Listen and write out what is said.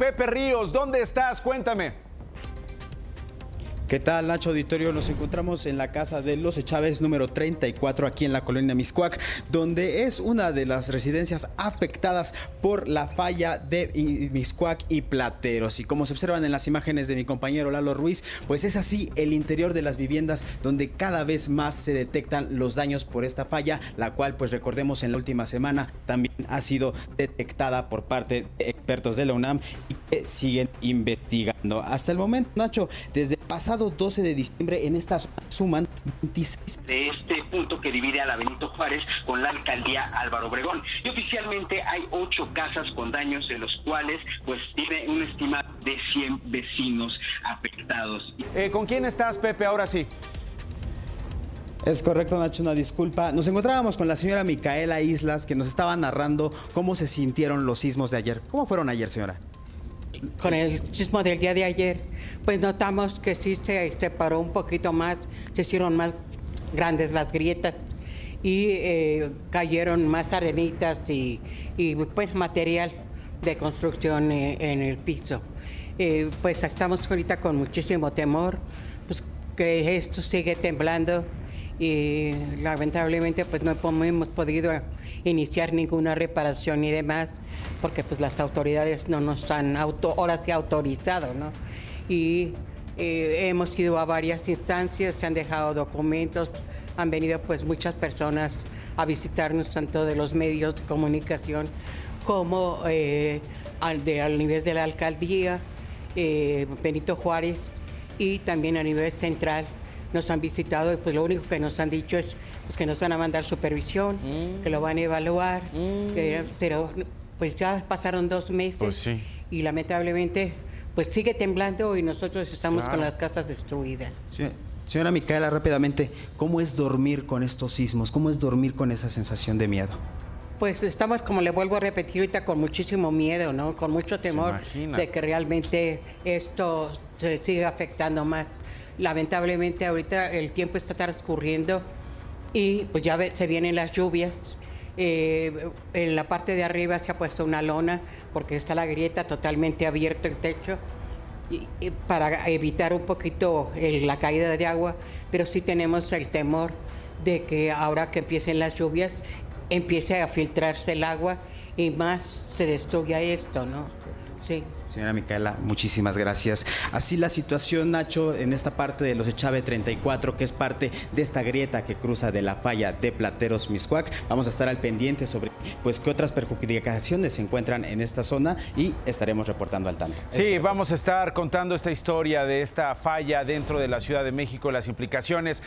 Pepe Ríos, ¿dónde estás? Cuéntame. ¿Qué tal, Nacho Auditorio? Nos encontramos en la casa de Los Chávez número 34 aquí en la colonia Miscuac, donde es una de las residencias afectadas por la falla de Miscuac y Plateros. Y como se observan en las imágenes de mi compañero Lalo Ruiz, pues es así el interior de las viviendas donde cada vez más se detectan los daños por esta falla, la cual pues recordemos en la última semana también ha sido detectada por parte de expertos de la UNAM y siguen investigando. Hasta el momento, Nacho, desde el pasado 12 de diciembre en esta zona suman 26 de este punto que divide a la Benito Juárez con la alcaldía Álvaro Obregón. Y oficialmente hay ocho casas con daños en los cuales pues tiene un estimado de 100 vecinos afectados. Eh, ¿Con quién estás, Pepe? Ahora sí. Es correcto, Nacho, una disculpa. Nos encontrábamos con la señora Micaela Islas, que nos estaba narrando cómo se sintieron los sismos de ayer. ¿Cómo fueron ayer, señora? Con el sismo del día de ayer, pues notamos que sí se separó un poquito más, se hicieron más grandes las grietas y eh, cayeron más arenitas y, pues material de construcción eh, en el piso. Eh, pues estamos ahorita con muchísimo temor, pues que esto sigue temblando y lamentablemente pues no hemos podido iniciar ninguna reparación y demás porque pues las autoridades no nos han auto, ahora sí autorizado, ¿no? Y eh, hemos ido a varias instancias, se han dejado documentos, han venido pues muchas personas a visitarnos tanto de los medios de comunicación como eh, de, al nivel de la alcaldía, eh, Benito Juárez y también a nivel central nos han visitado y pues lo único que nos han dicho es pues, que nos van a mandar supervisión, mm. que lo van a evaluar, mm. pero pues ya pasaron dos meses pues y lamentablemente pues sigue temblando y nosotros estamos con las casas destruidas. Señora Micaela, rápidamente, ¿cómo es dormir con estos sismos? ¿Cómo es dormir con esa sensación de miedo? Pues estamos, como le vuelvo a repetir ahorita, con muchísimo miedo, ¿no? Con mucho temor de que realmente esto se siga afectando más lamentablemente ahorita el tiempo está transcurriendo y pues ya se vienen las lluvias. Eh, en la parte de arriba se ha puesto una lona porque está la grieta totalmente abierto el techo y, para evitar un poquito la caída de agua, pero sí tenemos el temor de que ahora que empiecen las lluvias empiece a filtrarse el agua y más se destruya esto, ¿no? Sí. Señora Micaela, muchísimas gracias. Así la situación, Nacho, en esta parte de los Echave 34, que es parte de esta grieta que cruza de la falla de Plateros Miscuac. Vamos a estar al pendiente sobre pues qué otras perjudicaciones se encuentran en esta zona y estaremos reportando al tanto. Sí, vamos a estar contando esta historia de esta falla dentro de la Ciudad de México, las implicaciones.